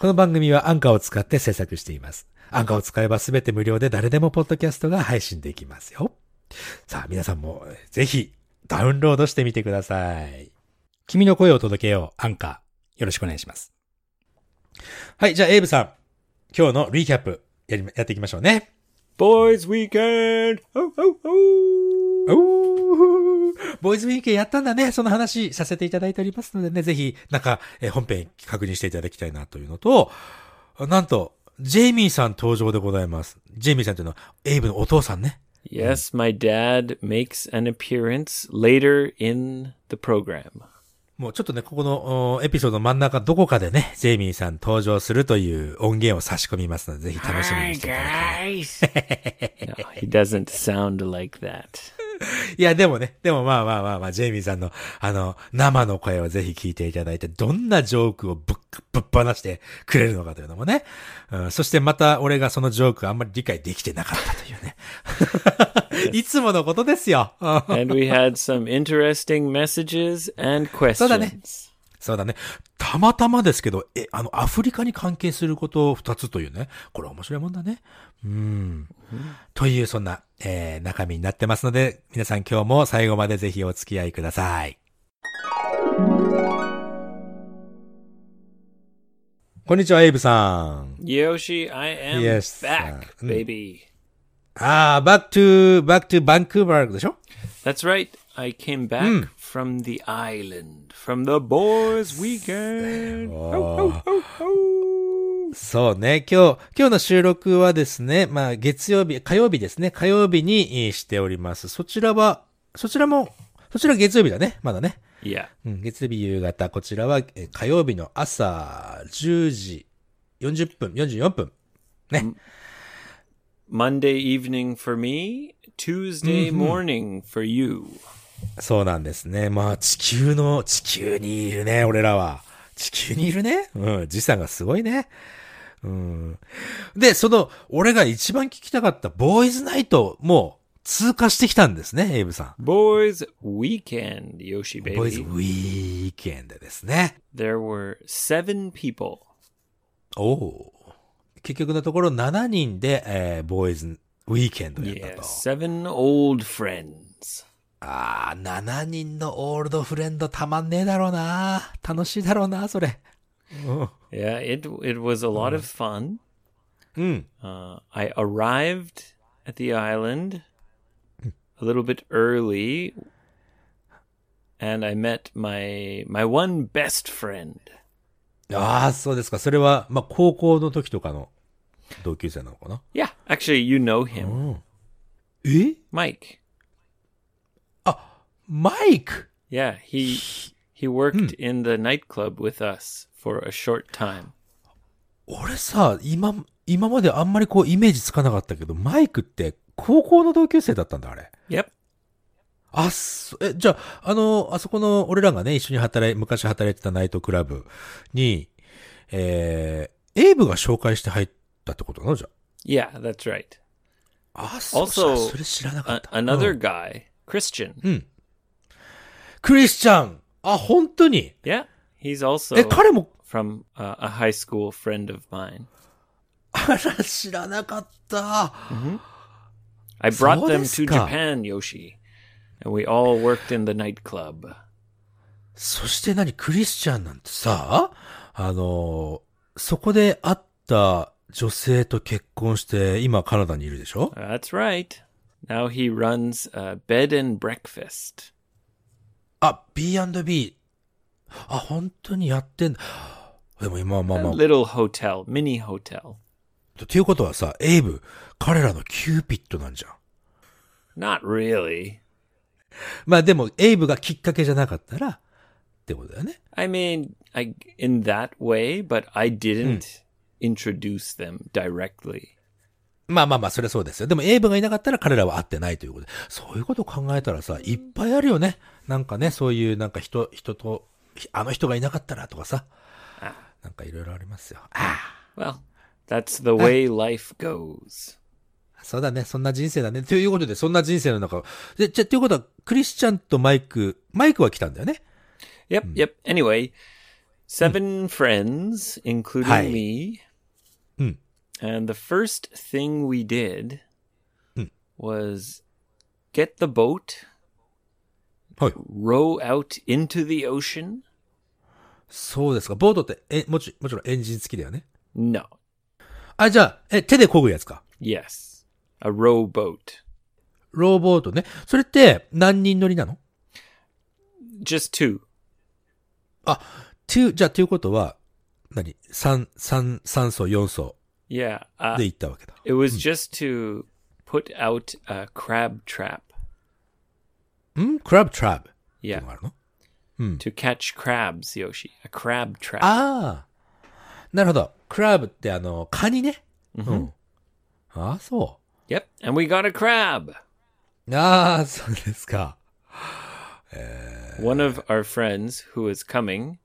この番組はアンカーを使って制作しています。アンカーを使えばすべて無料で誰でもポッドキャストが配信できますよ。さあ、皆さんもぜひダウンロードしてみてください。君の声を届けよう、アンカー。よろしくお願いします。はい、じゃあ、エイブさん。今日のリキャップやり、やっていきましょうね。Boys Weekend! ボーイズウィークやったんだね。その話させていただいておりますのでね、ぜひ、なんか、えー本編確認していただきたいなというのと、なんと、ジェイミーさん登場でございます。ジェイミーさんというのは、エイブのお父さんね。Yes, my dad makes an appearance later in the program. もうちょっとね、ここのおエピソードの真ん中どこかでね、ジェイミーさん登場するという音源を差し込みますので、ぜひ楽しみにしていただきたい。No, he doesn't sound like that. いや、でもね、でもまあまあまあまあ、ジェイミーさんの、あの、生の声をぜひ聞いていただいて、どんなジョークをぶっ、ぶっ放してくれるのかというのもね。うん、そしてまた俺がそのジョークあんまり理解できてなかったというね。いつものことですよ。う ん And we had some interesting messages and そうだね questions. そうだね。たまたまですけど、え、あの、アフリカに関係することを二つというね。これ面白いもんだね。うん。という、そんな、えー、中身になってますので、皆さん今日も最後までぜひお付き合いください。こんにちは、エイブさん。Yoshi, I am Yes, back, uh, mm. baby. あー、back to, back to Vancouver でしょ That's right. I came back from the island, from the boys' weekend. そうね。今日、今日の収録はですね、まあ、月曜日、火曜日ですね。火曜日にえーしております。そちらは、そちらも、そちら月曜日だね。まだね。Yeah. うん、月曜日夕方、こちらはえー火曜日の朝10時40分、44分。ね。Monday evening for me, Tuesday morning for you. そうなんですね。まあ、地球の、地球にいるね、俺らは。地球にいるね。うん、時差がすごいね。うん。で、その、俺が一番聞きたかったボーイズナイトも通過してきたんですね、エイブさん。Boys' weekend, Yoshi ボーイズ baby. ウィーケンドですね。There were seven people. おお。結局のところ7人で、えー、ボーイズウィーケンドやった Yeah, と。seven old friends. ああ、7人のオールドフレンドたまんねえだろうな。楽しいだろうな、それ。Yeah, it it was a lot of fun. うん。 Uh, I arrived at the island a little bit early, and I met my my one best friend. ああ、そうですか。それは、まあ、高校の時とかの同級生なのかな Yeah, actually, you know him, え Mike. マイク Yeah, he he worked in the nightclub with us For a short time. 俺さ、今、今まであんまりこうイメージつかなかったけど、マイクって高校の同級生だったんだ、あれ。Yep. あ、そ、え、じゃあ、あの、あそこの、俺らがね、一緒に働い、昔働いてたナイトクラブに、えー、エイブが紹介して入ったってことなのじゃ Yeah, that's right. あ。あ、そう Also, それ知らなかった。another うん guy, Christian. クリスチャンあ、本当に Yeah, he's also え、彼も、from uh, a high school friend of mine. あら、知らなかった。I brought them to。Japan, Yoshi, and we all worked in the nightclub. そして何、クリスチャンなんてさ、あの、そこで会った女性と結婚して、今カナダにいるでしょ That's right. Now he runs a bed and breakfast. あ、B&B。あ、本当にやってんだ。でも今はまあまあ、little hotel, mini hotel. っていうことはさ、エイブ、彼らのキューピッドなんじゃん。Not really. まあでも、エイブがきっかけじゃなかったら、ってことだよね。I mean, I in that way, but I didn't introduce them directly. まあまあまあ、それはそうですよ。でも、エイブがいなかったら彼らは会ってないということで。そういうことを考えたらさ、いっぱいあるよね。なんかね、そういう、なんか人、人と、あの人がいなかったらとかさ。なんかいろいろありますよ。あ Well, that's the way life goes. あ、そうだね。そんな人生だね。ということで、そんな人生の中。で、じゃ、ということは、クリスチャンとマイク、マイクは来たんだよね。Yep, yep. Anyway, seven friends, including me. Hmm. And the first thing we did Hmm. was get the boat, はい。row out into the ocean? そうですか。ボートって、え、もち、もちろんエンジン付きだよね。No. あ、じゃあ、え、手で漕ぐやつか。Yes. A rowboat. ローボートね。それって何人乗りなの？Just two. あ、to, じゃあ、ということは、何？三、三、三層、四層 Yeah. Uh, で行ったわけだ。it was just to put out a crab trap. んクラブトラブっていう Yeah. のがあるの To catch crabs, Yoshi. A crab trap. ああ。なるほど。クラブってあの、カニね。うん。ああ、そ Yep. And we got a crab. う。ああ、そうですか。One of our friends who is coming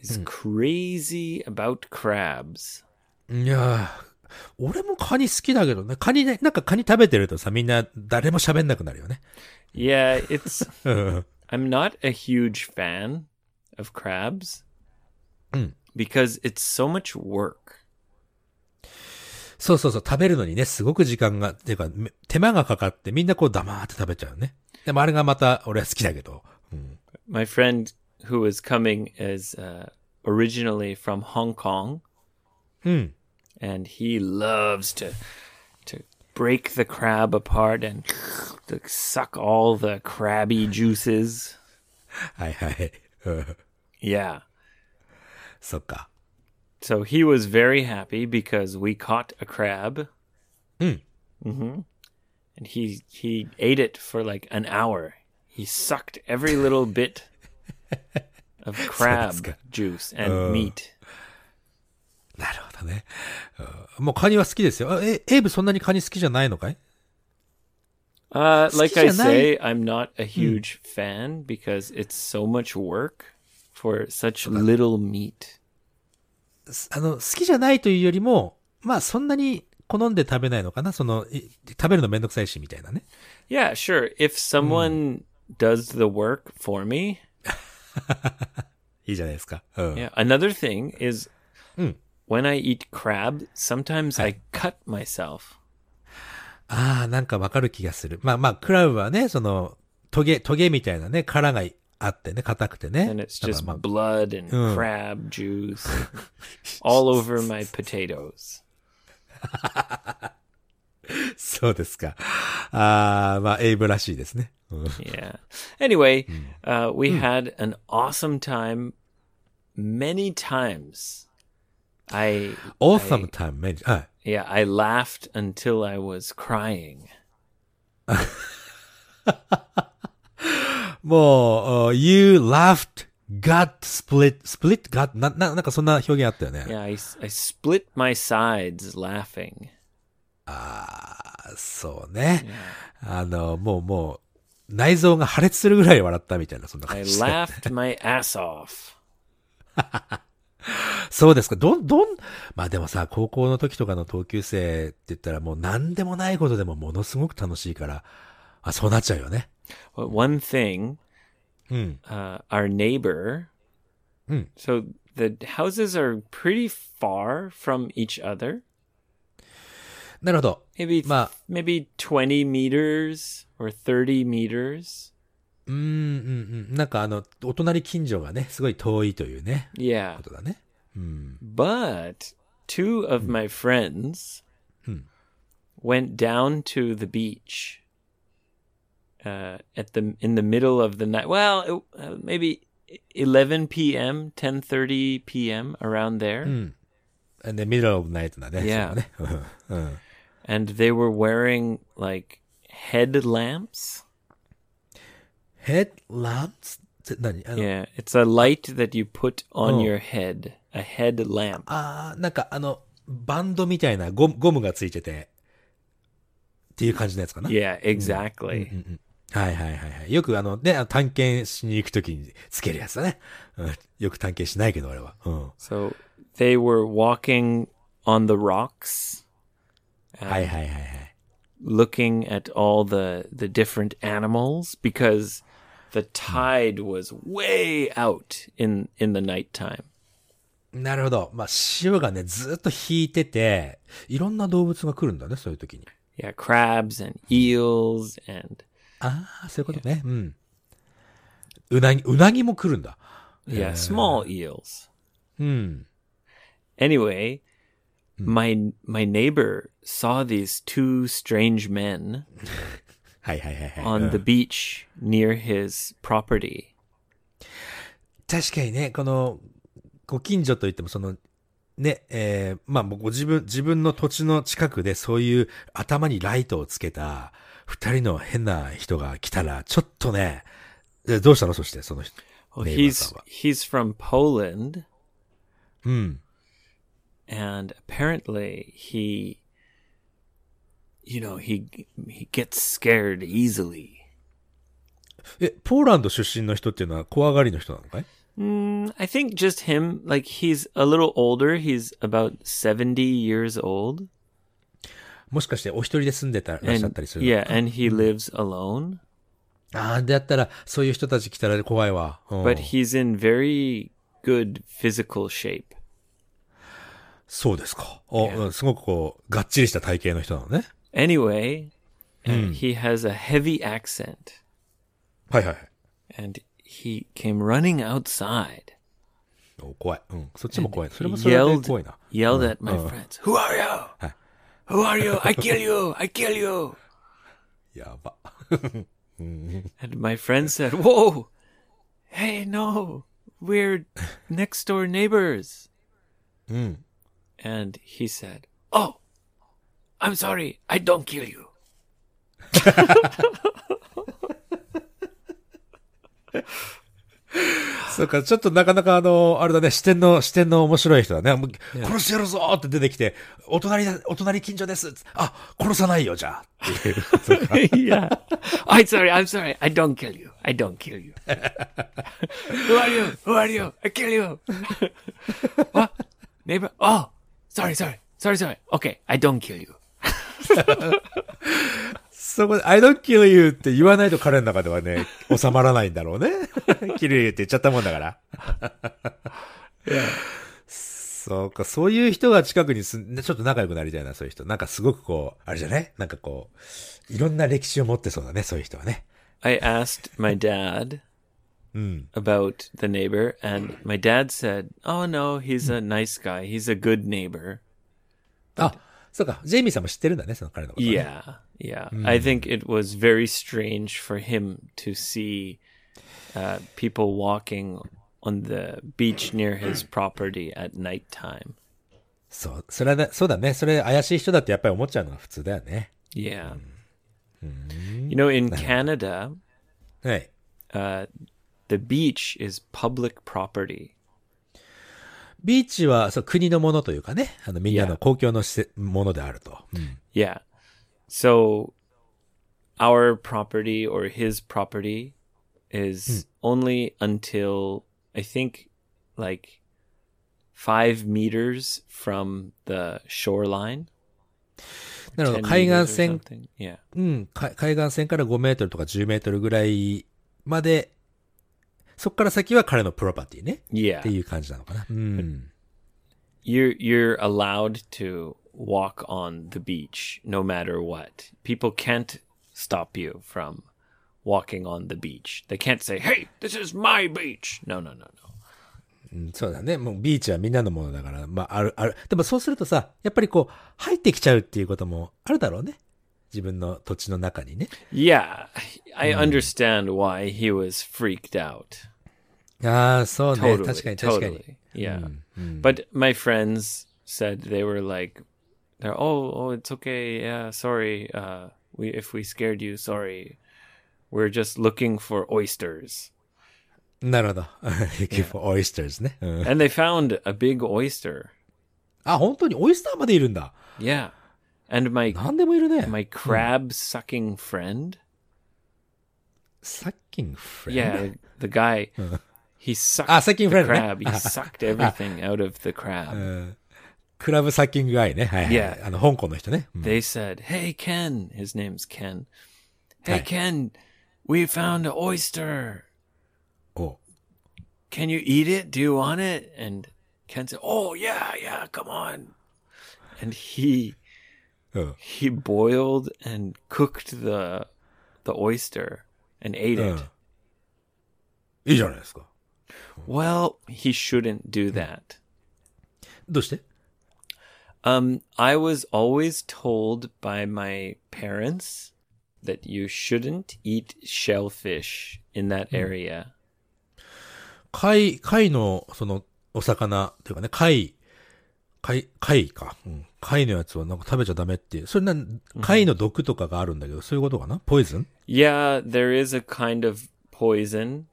is crazy about crabs. いやー俺もカニ好きだけどね。カニね、なんかカニ食べてるとさ、みんな誰も喋んなくなるよね。Yeah, it's. うん。 I'm not a huge fan of crabs Mm. because it's so much work. そうそうそう、食べるのにね、すごく時間が、っていうか、め手間がかかって、みんなこう黙って食べちゃうね。でもあれがまた、俺は好きだけど。うん。 My friend who is coming is uh, originally from Hong Kong, うん。 and he loves to to break the crab apart and to suck all the crabby juices. はいはい。うん。 Yeah. そっか。 So he was very happy because we caught a crab. Mm. hmm And he he ate it for like an hour. He sucked every little bit of crab good. juice and meat. なるほどね。うんもうカニは好きですよ。あえ、エイブそんなにカニ好きじゃないのかい Uh, like I 好きじゃない。say, I'm not a huge fan because it's so much work for such little meat. あの、好きじゃないというよりも、まあそんなに好んで食べないのかなその、い食べるのめんどくさいし、みたいなね。Yeah, sure. If someone does the work for me, いいじゃないですか。うん。Yeah. Another thing is Mm. when I eat crab, sometimes I cut myself. ああ、なんかわかる気がする。まあまあ、クラブはね、その、トゲ、トゲみたいなね、殻があってね、硬くてね。 And it's だか just らまあ blood and Mm. crab juice all over my potatoes. そうですか。ああ、まあ、エイブらしいですね。うん Yeah. Anyway, uh, we had an awesome time many times. I awesome time, man. はい。 yeah, I laughed until I was crying. もう、uh, you laughed, got split, split, got, な、な、なんかそんな表現あったよね。 Yeah, I, s- I split my sides laughing. そうね。あの、もうもう、内臓が破裂するぐらい笑ったみたいな、そんな I 感じで。 laughed my ass off. そうですか。どん、どん、まあでもさ、高校の時とかの同級生って言ったらもう何でもないことでもものすごく楽しいから、あ、そうなっちゃうよね。One thing, うん。uh, our neighbor. Mm. So the houses are pretty far from each other. なるほど。Maybe まあ、maybe 20 meters or 30 meters. うーん、うん、うん。なんかあの、お隣近所がね、すごい遠いというね、Yeah. ことだね。うん。But two of my friends went down to the beach uh, at the in the middle of the night. Well, it, uh, maybe 11 p.m., 10:30 p.m. around there. うん。で、ミドルオブナイトだね。Yeah. そうだね。うんうん。and they were wearing like headlamps. ヘッドランプって何あの、Yeah, it's a light that you put on Oh. your head. A headlamp. あーなんかあの、バンドみたいなゴムゴムがついてて、っていう感じのやつかな。 Yeah, exactly. はいはいはいはい。よくあの、ね、あの探検しに行くときにつけるやつだね。うん。よく探検しないけど俺は。うん。 So they were walking on the rocks, はいはいはいはい。 looking at all the the different animals because the tide was way out in in the nighttime. なるほど。まあ、潮がね、ずっと引いてて、いろんな動物が来るんだね、そういう時に。Yeah, crabs and eels and ああ、そういうことね。うん。うなぎ、うなぎも来るんだ。yeah, small eels. うん。Anyway, my my neighbor saw these two strange men はいはいはいはい。on the beach near his property. 確かにね、この、ご近所といってもその、ね、えー、まあ、ご自分、自分の土地の近くでそういう頭にライトをつけた二人の変な人が来たら、ちょっとね、えどうしたの？そして、その人。ー he's he's from Poland うん。and apparently he you know, he he gets scared easily. え、ポーランド出身の人っていうのは怖がりの人なのかい？Mm, I think just him, like he's a little older. He's about 70 years old. もしかしてお一人で住んでたらっしゃっ And たりするの yeah, and he lives alone. ああ、だったら、そういう人たち来たら怖いわ。うん But he's in very good physical shape. そうですか。お、うんすごくこう、がっちりした体型の人なのね。 Anyway, uh, he has a heavy accent はいはいはい。 and he came running outside. お怖い。うん。そっちも怖い。それもそれで Yelled 怖いな。 yelled at my friends. Who are you? Who are you? I kill you. I kill you. やば。 And my friend said, Whoa, hey, no, we're next door neighbors. And he said, Oh, I'm sorry, I don't kill you. そうか、ちょっとなかなかあの、あれだね、視点の、視点の面白い人だね。もう殺してやるぞーって出てきて、お隣だ、お隣近所です。あ、殺さないよ、じゃあ。っていう。そうか yeah. I'm sorry, I'm sorry, I don't kill you. I don't kill you. Who are you? Who are you? I kill you. what? Neighbor? Oh, sorry, sorry, sorry, sorry. Okay, I don't kill you. そこで、I don't kill you って言わないと彼の中ではね、収まらないんだろうね。kill you って言っちゃったもんだから。そうか、そういう人が近くに住んで、ちょっと仲良くなりたいな、そういう人。なんかすごくこう、あれじゃねなんかこう、いろんな歴史を持ってそうだね、そういう人はね。I asked my dad about the neighbor, and my dad said, Oh, no, he's a nice guy. He's a good neighbor. あ、そうか、ジェイミーさんも知ってるんだね、その彼のこと、ね。 Yeah, yeah. I think it was very strange for him to see uh, people walking on the beach near his property at nighttime. そう、それはね、そうだね。それ怪しい人だってやっぱり思っちゃうのが普通だよね。 Yeah. You know, in Canada, はい。 uh, the beach is public property. ビーチは、そう、国のものというかね、あの、みんなの.公共の施設ものであると。うん Yeah. So our property or his property is only until I think like five meters from the shoreline. なるほ10ど。海 meters 岸 or 線、something. Yeah. うん、か海岸線から5メートルとか10メートルぐらいまで、そこから先は彼のプロパティね。っ Yeah. ていう感じなのかな。うん。You're you're allowed to walk on the beach no matter what. People can't stop you from walking on the beach. They can't say, "Hey, this is my beach." No, no, no, no. うんそうだね。もうビーチはみんなのものだから、まあ、ある、ある。でもそうするとさ、やっぱりこう、入ってきちゃうっていうこともあるだろうね。自分の土地の中にね。 Yeah, I understand why he was freaked out. ああ、そうね。 Totally, 確かに確かに。 totally. Yeah, but my friends said they were like, "They're oh, oh, it's okay. Yeah, sorry. Uh, we if we scared you, sorry. We're just looking for oysters." なるほど。Looking for oysters ね。うん And they found a big oyster. あ、本当にオイスターまでいるんだ。 Yeah, and my なんでもいるね。 my crab sucking friend. サッキンフレン Yeah, the guy. He sucked Ah, sucking the friend, eh? crab. He sucked everything out of the crab. クラブサッキングガイね。はい、はい。 Yeah. あの、香港の人ね。うん they said, "Hey Ken," his name's Ken. Hey Hi. Ken, We found an oyster. お Can you eat it? Do you want it? And Ken said, Oh, yeah, yeah, come on. And he うん。 he boiled and cooked the the oyster and ate うん it. いいじゃないですか。Well, he shouldn't do that. どうして Um, I was always told by my parents that you shouldn't eat shellfish in that area. 貝、貝の、その、お魚、というかね、貝、貝、貝か。うん。貝のやつはなんか食べちゃダメっていう。それな、貝の毒とかがあるんだけど、そういうことかなポイズン Yeah, there is a kind of poison,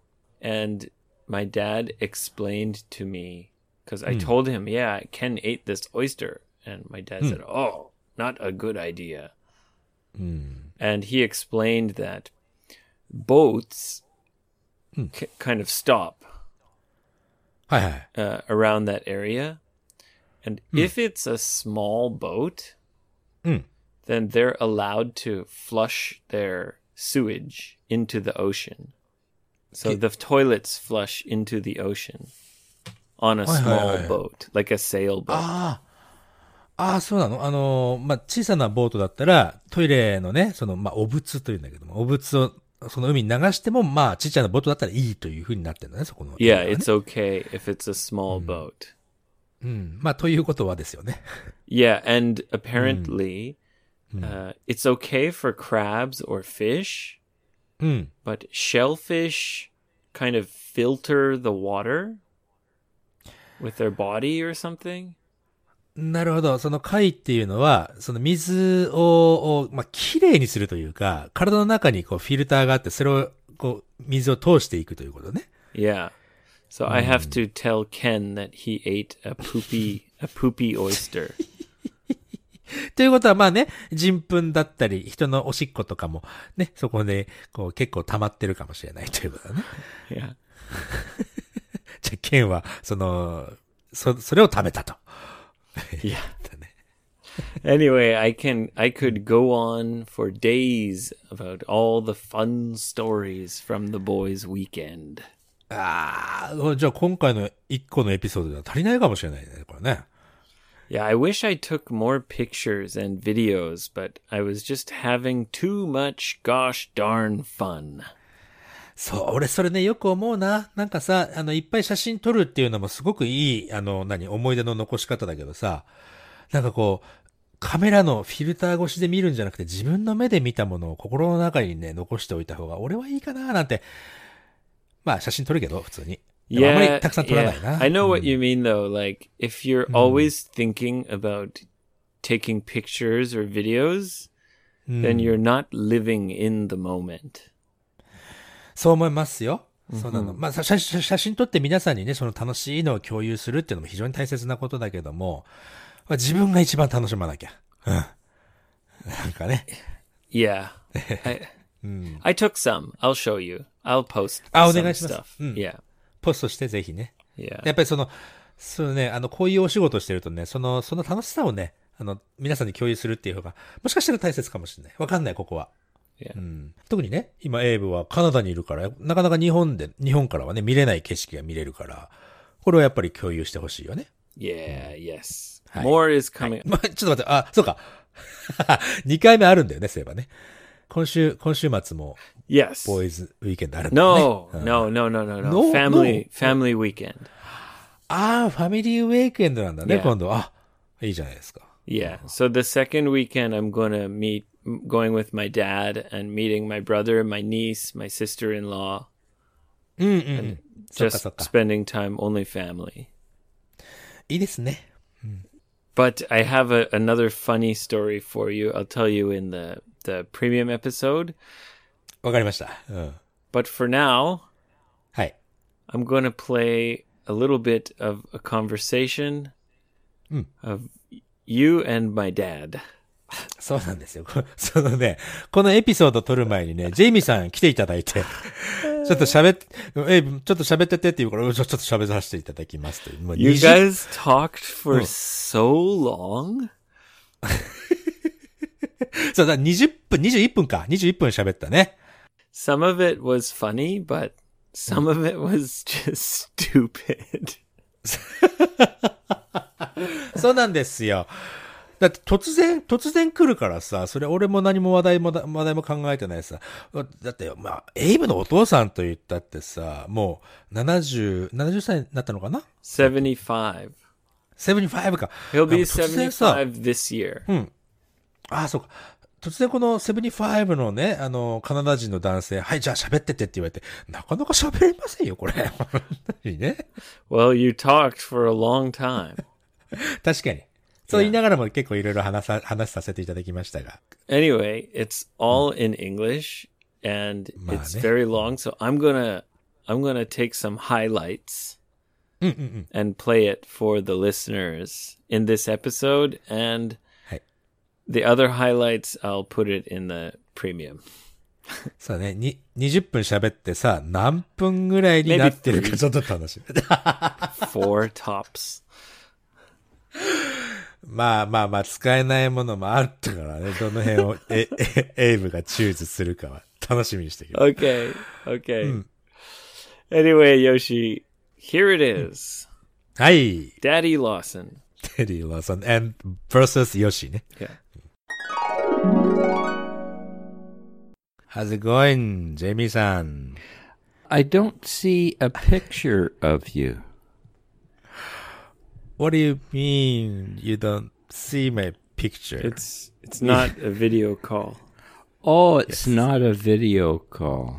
and my dad explained to me because I told him, "Yeah, Ken ate this oyster," and my dad said, "Oh, not a good idea." And he explained that boats k- kind of stop はいはい。 uh, around that area, And if it's a small boat, Mm. then they're allowed to flush their sewage into the ocean. So Okay. the toilets flush into the ocean on a small boat, like a sailboat. ああ。そうなのあのーまあ、小さなボートだったら、トイレのね、その、まあ、お物というんだけども、お物を、その海に流しても、まあ、ちっちゃなボートだったらいいという風になってるんだね、そこの。yeah, ね it's okay if it's a small boat. うん。まあ、ということはですよね。Yeah, and apparently, uh, it's okay for crabs or fish, うん。but shellfish kind of filter the water with their body or something. なるほど。その貝っていうのは、その水を、をまあ、綺麗にするというか、体の中にこうフィルターがあって、それを、こう、水を通していくということね。Yeah. So I have to tell Ken that he ate a poopy a poopy oyster. ということは、まあね、人糞だったり、人のおしっことかも、ね、そこで、こう、結構溜まってるかもしれないということだね。 yeah. じゃあ、ケンは、その、そ、それを食べたと。 Yeah. だね Anyway, I can I could go on for days about all the fun stories from the boys' weekend. ああ、じゃあ今回の一個のエピソードでは足りないかもしれないね、これね。Yeah, I wish I took more pictures and videos, but I was just having too much gosh darn fun. そう、俺それね、よく思うな。なんかさ、あの、いっぱい写真撮るっていうのもすごくいい、あの、何、思い出の残し方だけどさ、なんかこう、カメラのフィルター越しで見るんじゃなくて自分の目で見たものを心の中にね、残しておいた方が俺はいいかななんて。まあ写真撮るけど、普通に。でもあんまり Yeah, たくさん撮らない yeah. な。I know what you mean though. Like if you're always thinking about taking pictures or videos, then you're not living in the moment. そう思いますよ。そうなの。まあ、写写真撮って皆さんにね、その楽しいのを共有するっていうのも非常に大切なことだけども、まあ自分が一番楽しまなきゃ。うん。なんかね。Yeah. I, I took some. I'll show you. I'll post あ、お願いします。うん。Yeah. ポストしてぜひね。Yeah. やっぱりその、そうね、あの、こういうお仕事してるとね、その、その楽しさをね、あの、皆さんに共有するっていう方が、もしかしたら大切かもしれない。わかんない、ここは。Yeah. うん。特にね、今、エイブはカナダにいるから、なかなか日本で、日本からはね、見れない景色が見れるから、これはやっぱり共有してほしいよね。Yeah, yes. Hi. More is coming. まあ、ちょっと待って、あ、そうか。2回目あるんだよね、そういえばね。今週、今週末も、Yes. Boys weekend あるの、ね、no, no, no, no, no, no. no family, no. family weekend. Ah, ああ、ファミリーウィークエンドなんだね、yeah. Yeah. So the second weekend I'm going to meet, going with my dad and meeting my brother, my niece, my sister-in-law. Just spending time only family. いいですね。うん But I have a, another funny story for you. I'll tell you in the, the premium episode. わかりました。うん。But for now, はい。I'm going to play a little bit of a conversation of you and my dad. そうなんですよ。こそのね、このエピソード撮る前にね、ジェイミーさん来ていただいて、ちょっと喋って、え、ちょっと喋っててって言うから、うんちょっと喋らせていただきますと You 20 guys talked for so long? そうだ、20分、21分か。21分喋ったね。Some of it was funny, but some of it was just stupid. そうなんですよ。だって突然、突然来るからさ、それ俺も何も話題もだ、話題も考えてないさ。だって、まあ、エイブのお父さんと言ったってさ、もう70、70歳になったのかな？75. 75か。He'll be 突然さ、75 this year. ああ、そうか。突然この75のね、あの、カナダ人の男性、はい、じゃあ喋ってってって言われて、なかなか喋れませんよ、これ。ね。Well, you talked for a long time. 確かに。そう言いながらも結構いろいろ話さ、話させていただきましたが。Anyway, it's all in English and it's ね。very long, so I'm gonna I'm gonna take some highlights and play it for the listeners in this episode and はい。the other highlights, I'll put it in the premium. そうね、に、20分喋ってさ、何分ぐらいになってるかちょっと楽しみ。Four tops. まあまあまあ、使えないものもあったからね、どの辺をえ、え、エイブがチューズするかは楽しみにしてる。Okay, okay.、うん、anyway, hmm. Yoshi, here it hmm. is. はい。Daddy Lawson. Daddy Lawson and versus Yoshi ね。Yeah. How's it going, Jamie san? I don't see a picture of you. What do you mean you don't see my picture? It's it's not a video call. Oh, it's yes. not a video call.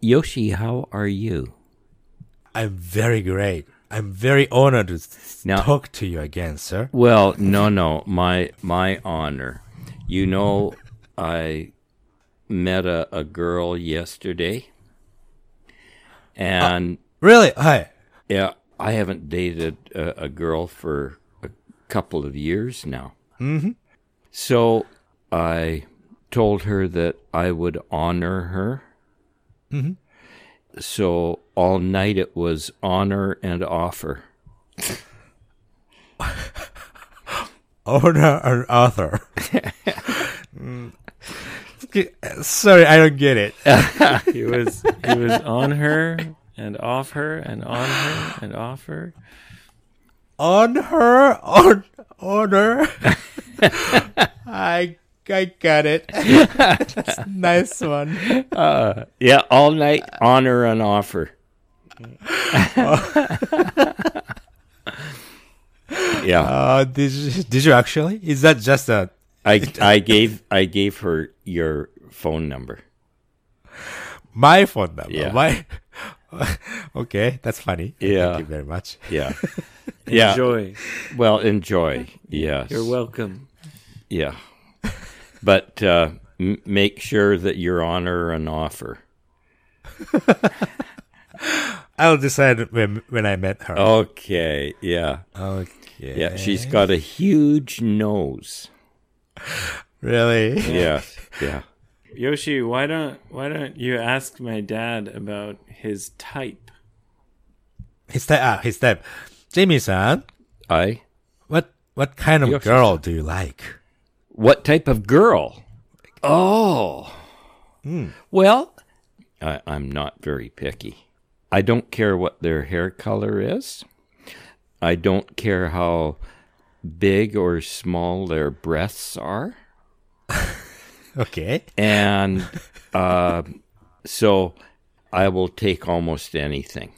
Yoshi, how are you? I'm very great. I'm very honored to now, talk to you again, sir. Well, no, no, my my honor. You know, I met a, a girl yesterday, and Really? はい。yeah, I haven't dated a, a girl for a couple of years now. Mm-hmm. So I told her that I would honor her. Mm-hmm. So all night it was honor and offer. Owner and author. Mm. Sorry, I don't get it. He was he was on her and off her and on her and off her. on her, on, on her. I, I got it. That's nice one. Yeah, all night on her and off her. yeah, Uh, did you, did you actually? Is that just a, I I gave I gave her your phone number. my phone number? Yeah. My, okay, that's funny. Yeah. Thank you very much. Yeah, yeah. Enjoy. Well, enjoy. Yes, You're welcome. Yeah, but uh, m- make sure that you're on her an offer. I'll decide when, when I met her. Okay. Yeah. Okay. Yeah. She's got a huge nose. Really? Yeah. Yeah. Yoshi, why don't why don't you ask my dad about his type? His type, ah, his type. Jamie-san, I. what, what kind of Yoshi-san. girl do you like? What type of girl? Oh. Well, I, I'm not very picky. I don't care what their hair color is. I don't care how big or small their breasts are. Okay. And uh, so I will take almost anything.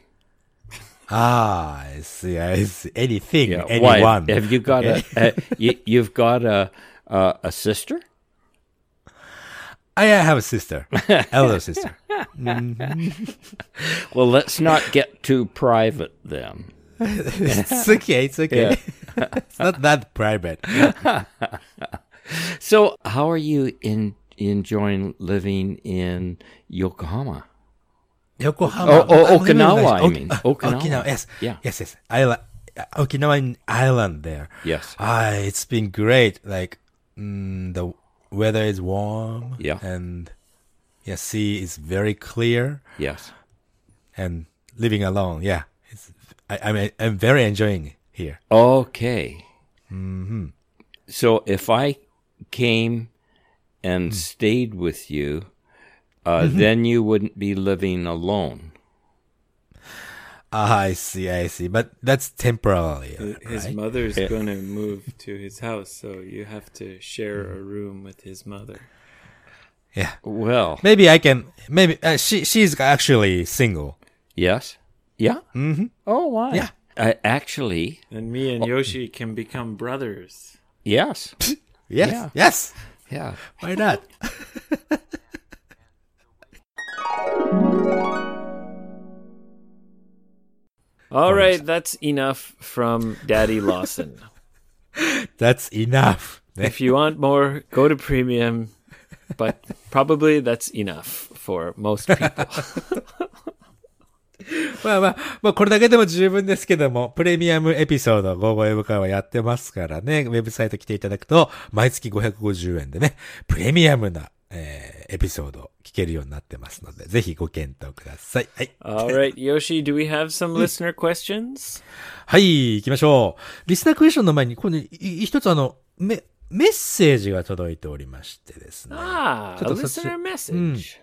Ah, I see, I see. Anything, Yeah. anyone. Why? Have you got Okay. a, a you, you've got a, a a sister? I have a sister. Elder sister. Well, let's not get too private then. It's okay, it's okay. It's not that private. So, how are you in enjoying living in Yokohama? Yokohama. Oh, oh, Okinawa, I mean. Okinawa. Okinawa, yes. Yeah. Yes, yes. Island, Okinawa island there. Yes. Ah, it's been great. Like, mm, the weather is warm. Yeah. And, yeah, sea is very clear. Yes. And living alone, yeah. It's, I, I'm, I'm very enjoying here. Okay. So, if I came and stayed with you, uh, then you wouldn't be living alone. Ah, I see, I see. But that's temporarily, His right? mother's gonna move to his house, so you have to share a room with his mother. Yeah. Well, Maybe I can, maybe, uh, she, she's actually single. yes. Yeah? Mm-hmm. Oh, why? Yeah. Uh, actually, And me Oh. and Yoshi can become brothers. yes. Yes, Yeah. yes. Yeah. Why not? All right, that's enough from Daddy Lawson. That's enough. if you want more, go to premium, but probably that's enough for most people. まあまあ、まあこれだけでも十分ですけども、プレミアムエピソード、ゴーゴーエブ会はやってますからね、ウェブサイト来ていただくと、毎月550円でね、プレミアムな、えーエピソードを聞けるようになってますので、ぜひご検討ください。はい。All right, Yoshi, do we have some listener questions? はい、行きましょう。リスナークエスチョンの前に、これ、ね、い一つあの、メ、メッセージが届いておりましてですね。Ah, a ちょっとそっち- listener message.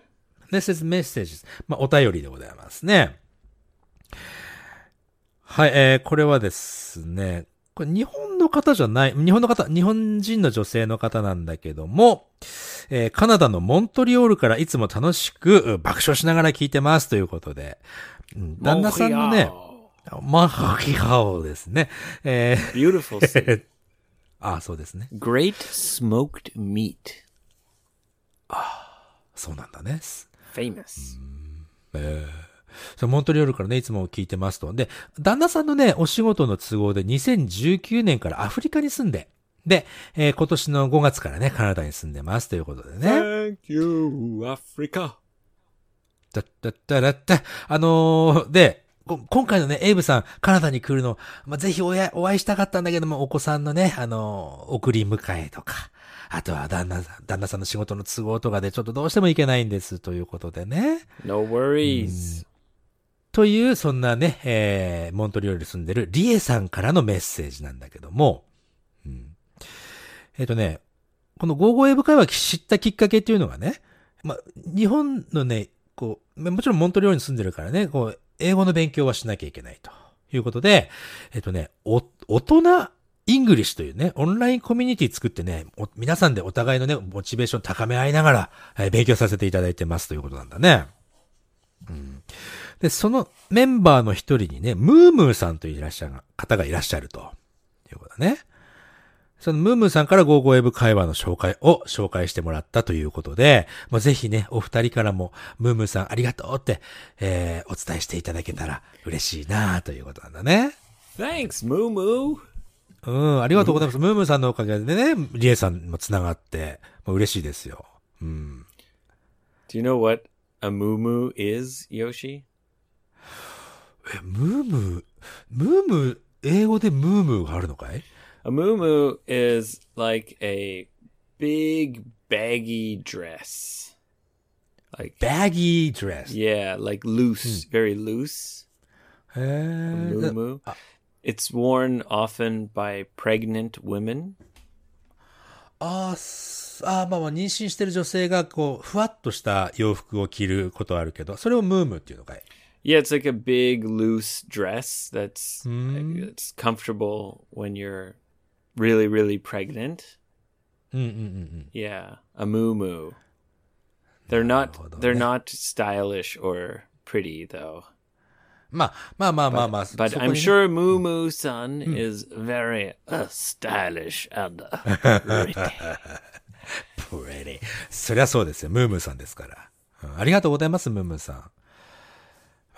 This is messages. まあ、お便りでございますね。はい、えー、これはですね、これ日本の方じゃない、日本の方、日本人の女性の方なんだけども、えーカナダのモントリオールからいつも楽しくう爆笑しながら聞いてますということで、うん旦那さんのね.マンハキハオですね。えー Beautiful city. あ、そうですね。Great smoked meat. そうなんだね。Famous. そうモントリオールからね、いつも聞いてますと。で、旦那さんのね、お仕事の都合で2019年からアフリカに住んで、で、えー今年の5月からね、カナダに住んでますということでね。Thank you, Africa. だったったらった。あのーで、こ今回のね、エイブさん、カナダに来るの、まあ、ぜひおやお会いしたかったんだけども、お子さんのね、あのー送り迎えとか、あとは旦那さん、旦那さんの仕事の都合とかでちょっとどうしても行けないんですということでね。No worries. という、そんなね、えー、モントリオールに住んでるリエさんからのメッセージなんだけども、うん、えっ、とね、この55英語会話知ったきっかけっていうのがね、まあ、日本のね、こう、もちろんモントリオールに住んでるからね、こう、英語の勉強はしなきゃいけないということで、えっ、とね、お、大人 English というね、オンラインコミュニティ作ってね、皆さんでお互いのね、モチベーション高め合いながら、えー勉強させていただいてますということなんだね。うん。で、そのメンバーの一人にね、ムームーさんといらっしゃる方がいらっしゃるということだね。そのムームーさんから55英語会話の紹介を紹介してもらったということで、まあ、ぜひね、お二人からも、ムームーさんありがとうって、えー、お伝えしていただけたら嬉しいなということなんだね。Thanks, Moo Moo. うん、ありがとうございます。ムームーさんのおかげでね、リエさんもつながって、もう嬉しいですよ。うん。Do you know what a moo moo is, Yoshi? え、ムームー、ムームー、英語でムームーがあるのかい A moo moo is like a big baggy dress. Like baggy dress. yeah, like loose, very loose. へー Moo moo. It's worn often by pregnant women. ああー、まあまあ、妊娠してる女性が、こう、ふわっとした洋服を着ることはあるけど、それをムームっていうのかい Yeah, it's like a big loose dress that's it's comfortable when you're really really pregnant. うんうんうんうん。 Yeah, a moo moo. They're not they're not stylish or pretty though. まあ、まあまあまあまあ、 But そこ I'm にね sure Moo Moo Sun is very uh, stylish and uh, pretty. pretty そりゃそうですよ。ムームーさんですから。うんありがとうございます、ムームーさん。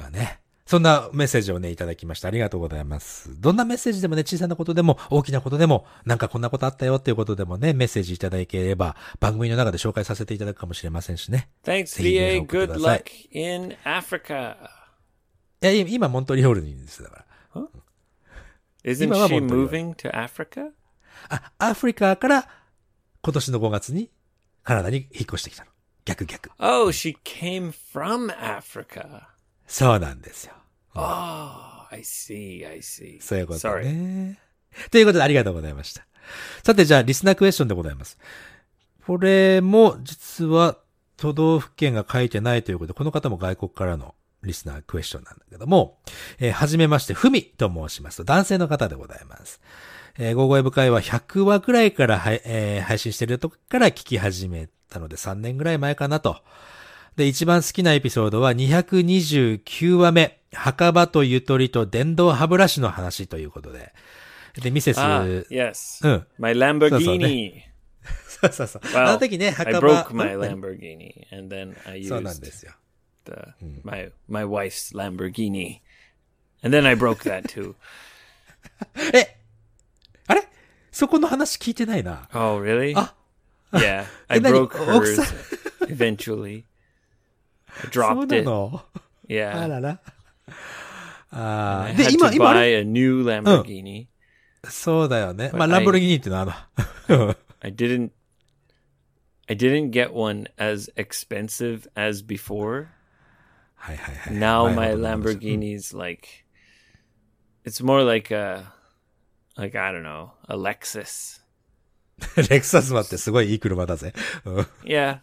まあね。そんなメッセージをね、いただきました。ありがとうございます。どんなメッセージでもね、小さなことでも、大きなことでも、なんかこんなことあったよっていうことでもね、メッセージいただければ、番組の中で紹介させていただくかもしれませんしね。Thanks, ぜひ皆さん VA. 送ってく Good luck in Africa. いや、今、モントリオールにいるんです、だから。Isn't Ima wa she moving to Africa? あ、アフリカから今年の5月にカナダに引っ越してきたの。逆逆。Oh, she came from Africa. そうなんですよ。Oh, I see. I see. そういうこと.ね。ということでありがとうございました。さてじゃあリスナークエスチョンでございます。これも実は都道府県が書いてないということで、この方も外国からのリスナークエスチョンなんだけども、えー、はじめまして、ふみと申しますと、男性の方でございます。えー、ゴーゴエブ会は100話くらいからは、えー、配信してるとこから聞き始めたので3年ぐらい前かなと。で、一番好きなエピソードは229話目、墓場とゆとりと電動歯ブラシの話ということで。で、ミセス。あ、yes. うん。My Lamborghini. そうそうそう。Well, あの時ね、墓場。I broke my Lamborghini and then I used そうなんですよ。The, my, my wife's Lamborghini. And then I broke that too. えあれそこの話聞いてないな。Oh, really? あ Yeah, I broke hers eventually. I dropped it. Yeah. あらら。ああ。で、今、今。buy a new Lamborghini. そうだよね。まあ、ランボルギーニってのはあの I didn't, I didn't get one as expensive as before. はいはいはい。Now my Lamborghini's like, it's more like a, like, I don't know, a Lexus. レクサスマってすごいいい車だぜ。yeah.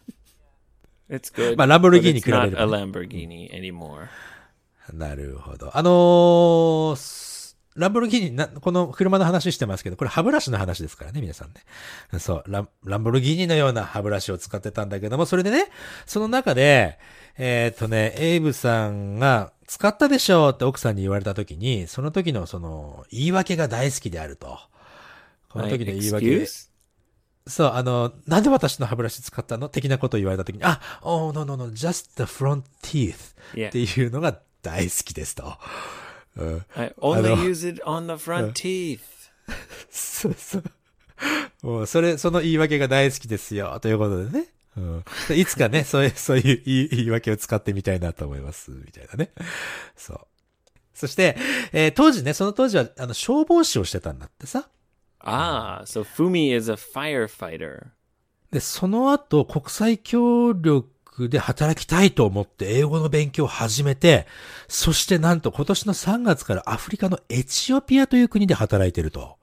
It's good. まあ、ランボルギーニ比べれば、ね。It's not a Lamborghini anymore. なるほど。あのー、ランボルギーニな、この車の話してますけど、これ歯ブラシの話ですからね、皆さんね。そう、ラン、ランボルギーニのような歯ブラシを使ってたんだけども、それでね、その中で、えー、っとね、エイブさんが、使ったでしょうって奥さんに言われた時に、その時のその、言い訳が大好きであると。この時の言い訳。そう、あの、なんで私の歯ブラシ使ったの？的なことを言われた時に、あ、oh, no, no, no, just the front teeth、っていうのが大好きですと。I only use it on the front teeth. そうそう。もう、それ、その言い訳が大好きですよ、ということでね。うん、いつかね、そういう、そういう言い訳を使ってみたいなと思います、みたいなね。そう。そして、えー、当時ね、その当時は、あの、消防士をしてたんだってさ。ああ、so Fumi is a firefighter. で、その後、国際協力で働きたいと思って英語の勉強を始めて、そしてなんと今年の3月からアフリカのエチオピアという国で働いていると。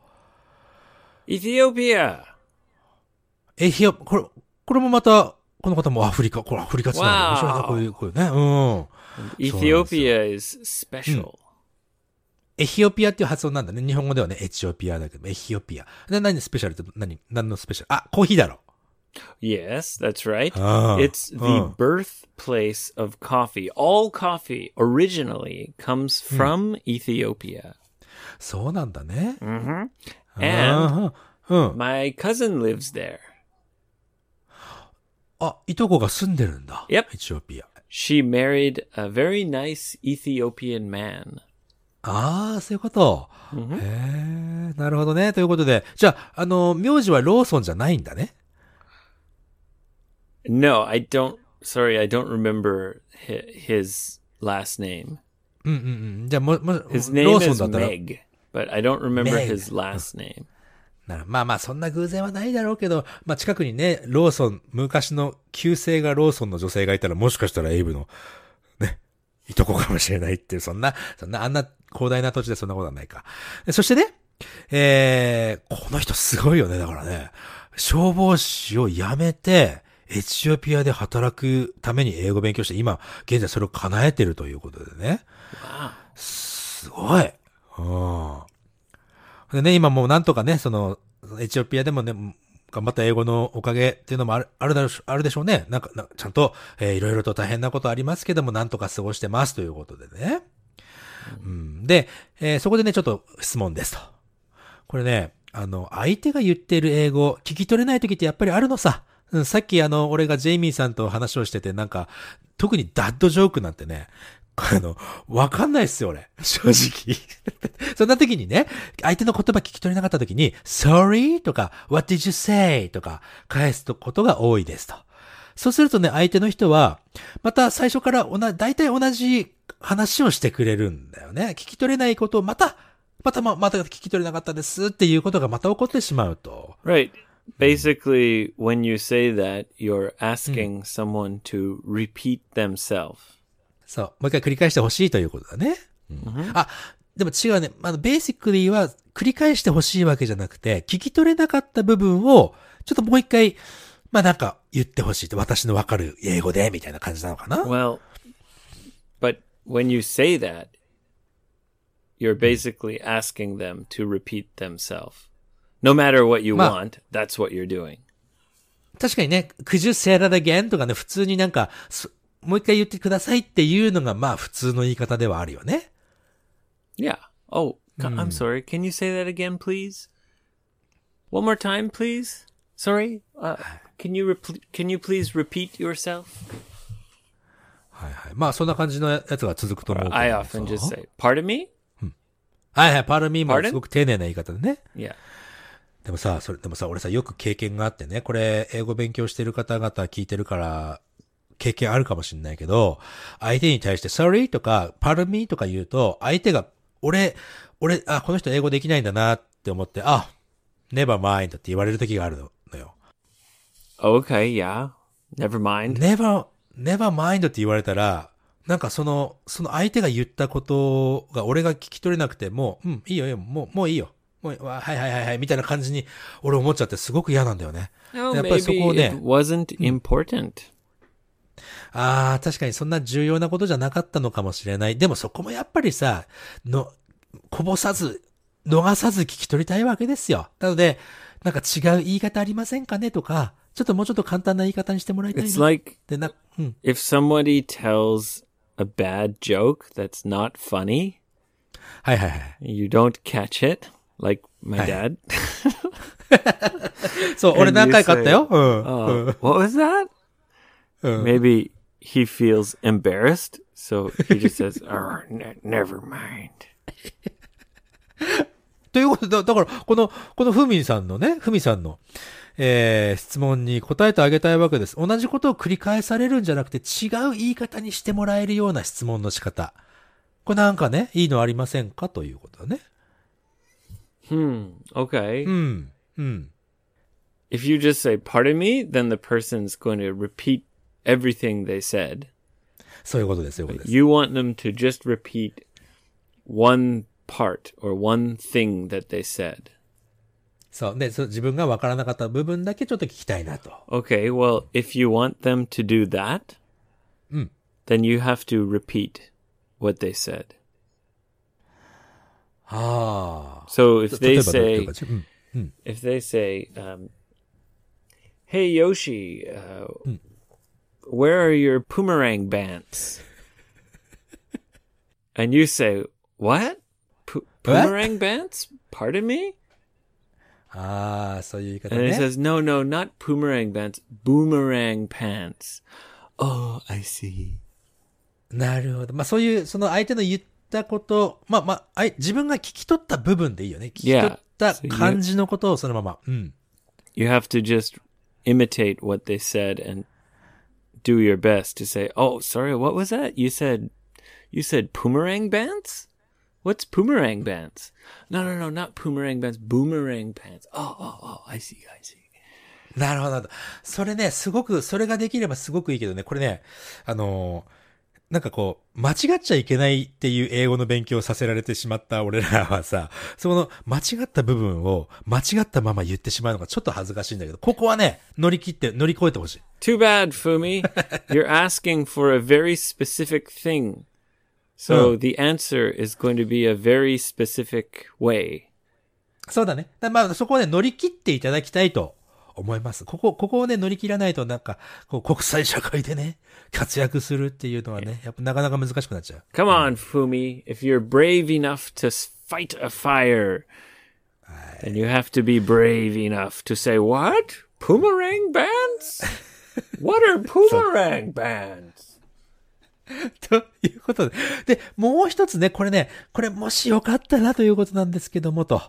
エチオピアエチオ、これ、これもまた、この方もアフリカ、これアフリカつながり面白いな、こういう、こういうね。うん。エチオピア is special.、うんエヒオピアっていう発音なんだね。日本語ではね、エチオピアだけど、エヒオピア。で、何スペシャルって何何のスペシャルあ、コーヒーだろ。Yes, that's right. Oh, it's the oh. birthplace of coffee. All coffee originally comes hmm. from Ethiopia. そうなんだね。Mm-hmm. And uh-huh. my cousin lives there. あ、いとこが住んでるんだ。Yep. エチオピア。She married a very nice Ethiopian man. ああ、そういうこと。Mm-hmm. へえ、なるほどね。ということで、じゃあ、あの、名字はローソンじゃないんだね？No, I don't. Sorry, I don't remember his last name. うんうんうん。じゃあも、も、his name is Meg, but I don't remember his last name. なまあまあ、そんな偶然はないだろうけど、まあ近くにね、ローソン、昔の旧姓がローソンの女性がいたら、もしかしたらエイブの、ね、いとこかもしれないっていう、そんな、そんな、あんな広大な土地でそんなことはないか。そしてね、えー、この人すごいよね、だからね、消防士を辞めて、エチオピアで働くために英語勉強して、今、現在それを叶えてるということでね。すごい。うん。でね、今もうなんとかね、その、エチオピアでもね、頑張った英語のおかげっていうのもある、あるだろう、あるでしょうね。なんか、なちゃんと、えー、いろいろと大変なことありますけども、なんとか過ごしてますということでね。うん、で、えー、そこでね、ちょっと質問ですと。これね、あの、相手が言ってる英語、聞き取れない時ってやっぱりあるのさ。うん、さっきあの、俺がジェイミーさんと話をしてて、なんか、特にダッドジョークなんてね、あの、わかんないっすよ、俺。正直。そんな時にね、相手の言葉聞き取れなかった時に、sorry とか、what did you say? とか、返すことが多いですと。そうするとね、相手の人は、また最初から同じ、大体同じ話をしてくれるんだよね。聞き取れないことをまた、またま、また聞き取れなかったですっていうことがまた起こってしまうと。Right. Basically, when you say that, you're asking someone to repeat themselves. そう。もう一回繰り返してほしいということだね。うん、あ、でも違うね。あの、ベーシックリーは繰り返してほしいわけじゃなくて、聞き取れなかった部分を、ちょっともう一回、まあなんか言ってほしいって私のわかる英語で、みたいな感じなのかな Well, but when you say that, you're basically asking them to repeat themselves. No matter what you want, that's what you're doing. 確かにね、could you say that again? とかね、普通になんか、そもう一回言ってくださいっていうのが、まあ普通の言い方ではあるよね。Yeah. Oh, c- I'm sorry. Can you say that again, please? One more time, please. Sorry. Uh, can you can you please repeat yourself? はいはい。まあそんな感じのやつが続くと思う I often just say, "Pardon me?" はいはい、パルミーも Pardon？すごく丁寧な言い方でね。Yeah. でもさ、それ、でもさ、俺さ、よく経験があってね、これ、英語勉強してる方々聞いてるから、経験あるかもしれないけど、相手に対して sorry? とか pardon me? とか言うと、相手が、俺、俺、あ、この人英語できないんだなって思って、あ、never mind って言われる時があるのよ。Okay. Yeah. Never mind. never, never mind って言われたら、なんかその、その相手が言ったことが俺が聞き取れなくてもう、うん、いいよいいよ、もう、もういいよ。もう、わはいはいはいはい、みたいな感じに俺思っちゃってすごく嫌なんだよね。Oh, やっぱりそこをね it、wasn't important. ああ、確かにそんな重要なことじゃなかったのかもしれない。でもそこもやっぱりさ、の、こぼさず、逃さず聞き取りたいわけですよ。なので、なんか違う言い方ありませんかねとか、ちょっともうちょっと簡単な言い方にしてもらいたい It's な。like でな、うん。if somebody tells a bad joke that's not funny, はいはいはい。you don't catch it, like my dad. そう、俺何回かあったよ。うん。Uh, what was that? Maybe he feels embarrassed, so he just says, oh, ne- "Never mind." ということで、だから、この、このふみさんのね、ふみさんの、えー、質問に答えてあげたいわけです。同じことを繰り返されるんじゃなくて、違う言い方にしてもらえるような質問の仕方。これなんかね、いいのありませんかということだね。Hmm. Okay. うん。うん。If you just say "Pardon me," then the person's going to repeat everything they said. そういうことです、そういうことです。You want them to just repeat one part or one thing that they said. そう。で、そう自分がわからなかった部分だけちょっと聞きたいなと。 Okay, well, if you want them to do that, then you have to repeat what they said. はあ。 So if 例 they えばどういう say, 感じうん。 if they say, um, "Hey Yoshi, uh, where are your boomerang bands?" and you say, "What? P- boomerang bands? Pardon me?" ああ、そういう言い方 And he ね。 says, "No, no, not boomerang bands, boomerang pants." Oh, I see. なるほど。まあそういう、その相手の言ったこと、まあまあ、あい自分が聞き取った部分でいいよね。聞き取った感じのことをそのまま。うん。 You have to just imitate what they said and do your best to say, "Oh, sorry, what was that? You said you said boomerang bands? What's boomerang bands?" No, no, no, not boomerang bands, boomerang pants. Oh, oh, oh, I see, I see. なるほど、なるほど。それね、すごく、それができればすごくいいけどね、これね、あのーなんかこう、間違っちゃいけないっていう英語の勉強をさせられてしまった俺らはさ、その間違った部分を間違ったまま言ってしまうのがちょっと恥ずかしいんだけど、ここはね、乗り切って、乗り越えてほしい。Too bad, Fumi. You're asking for a very specific thing. So Huh. the answer is going to be a very specific way. そうだね。だまあ、そこをね、乗り切っていただきたいと思います。ここ、ここをね、乗り切らないとなんか、こう国際社会でね、活躍するっていうのはね、やっぱなかなか難しくなっちゃう。 Come on, Fumi. If you're brave enough to s- fight a fire, then you have to be brave enough to say, What? Boomerang bands? what are boomerang bands? ということで。で、もう一つね、これね、これもしよかったらということなんですけどもと、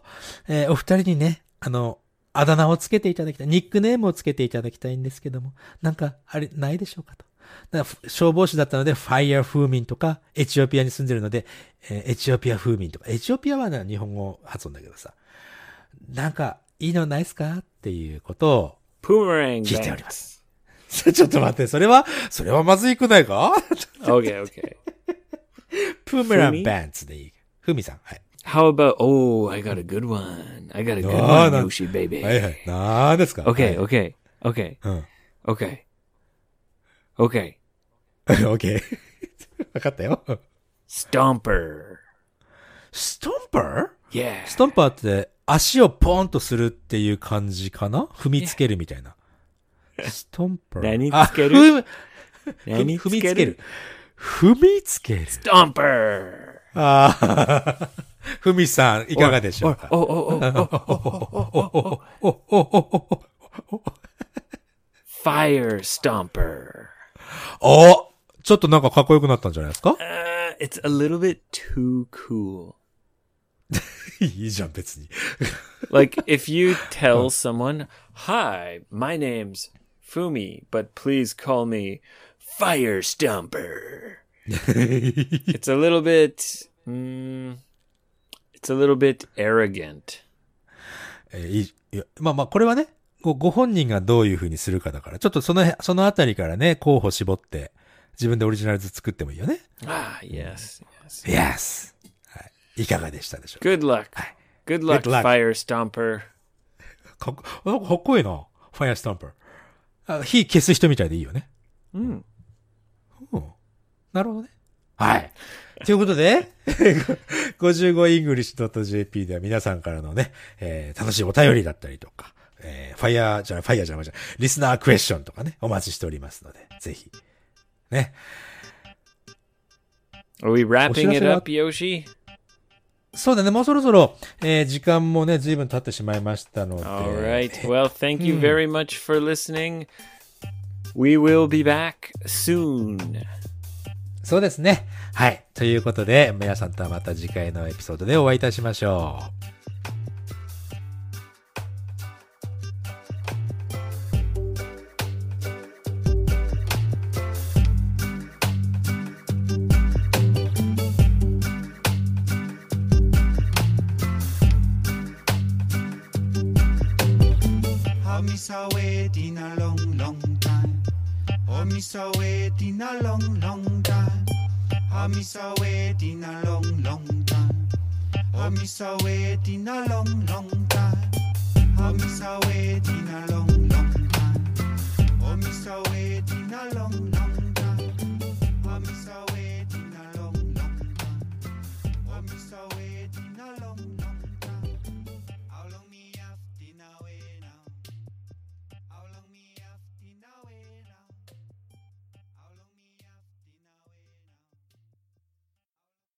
えーお二人にね、あの、あだ名をつけていただきたい。ニックネームをつけていただきたいんですけども、なんか、あれ、ないでしょうかと。だから消防士だったので、ファイヤー風民とか、エチオピアに住んでるので、えーエチオピア風民とか、エチオピアはね、日本語発音だけどさ、なんか、いいのないですか？っていうことを聞いておりま.す。ちょっと待って、それは、それはまずいくないか？Okay, okay. プーメランふみバンツでいい。ふみさん。はい。How about, oh, I got a good one. I got a good Oh, one. Yoshi baby. はいはい。なんですか？Okay, はい okay, okay. うん。Okay. Okay. OK。わかったよ。Stomper. ストンパー Yeah. ストンパーって足をポーンとするっていう感じかな？踏みつけるみたいな。ストンプ何つける？何つける？踏 みつける。踏みつける。ストンプああ、ふみさん、いかがでしょうか？おおおおおおおファイアーストンプおちょっとなんかかっこよくなったんじゃないですか、uh, ?It's a little bit too cool. いいじゃん、別に。like, if you tell someone, hi, my name's Fumi, but please call me Fire Stomper." it's a little bit mm, it's a little bit arrogant. えーいまあまあ、これはね、ごご本人がどういう風にするかだから、ちょっとその辺、そのあたりからね、候補絞って、自分でオリジナルズ作ってもいいよね。Ah, yes. yes. Yes! はい。いかがでしたでしょう Good luck. Good luck, luck. Fire Stomper. かかっこなんかかっこいいな。ファイアスタンパー。あ火消す人みたいでいいよね。Mm. うん。なるほどね。はい。ということで、55english.jp では皆さんからのね、えー楽しいお便りだったりとか、えーファイヤーじゃない、ファイヤーじゃない、リスナークエスチョンとかね、お待ちしておりますので、ぜひ。ね。Are we wrapping it up, Yoshi? そうだね、もうそろそろ、えー時間もね、随分経ってしまいましたので。All right. Well, thank you very much for listening. We will be back soon. そうですね。はい。ということで、皆さんとはまた次回のエピソードでお会いいたしましょう。I miss I waiting a long, long time. I miss I waiting a long, long time. I miss I waiting a long, long time. I miss I waiting a long, long time. I miss I waiting a long, long time. I miss I waiting a long, long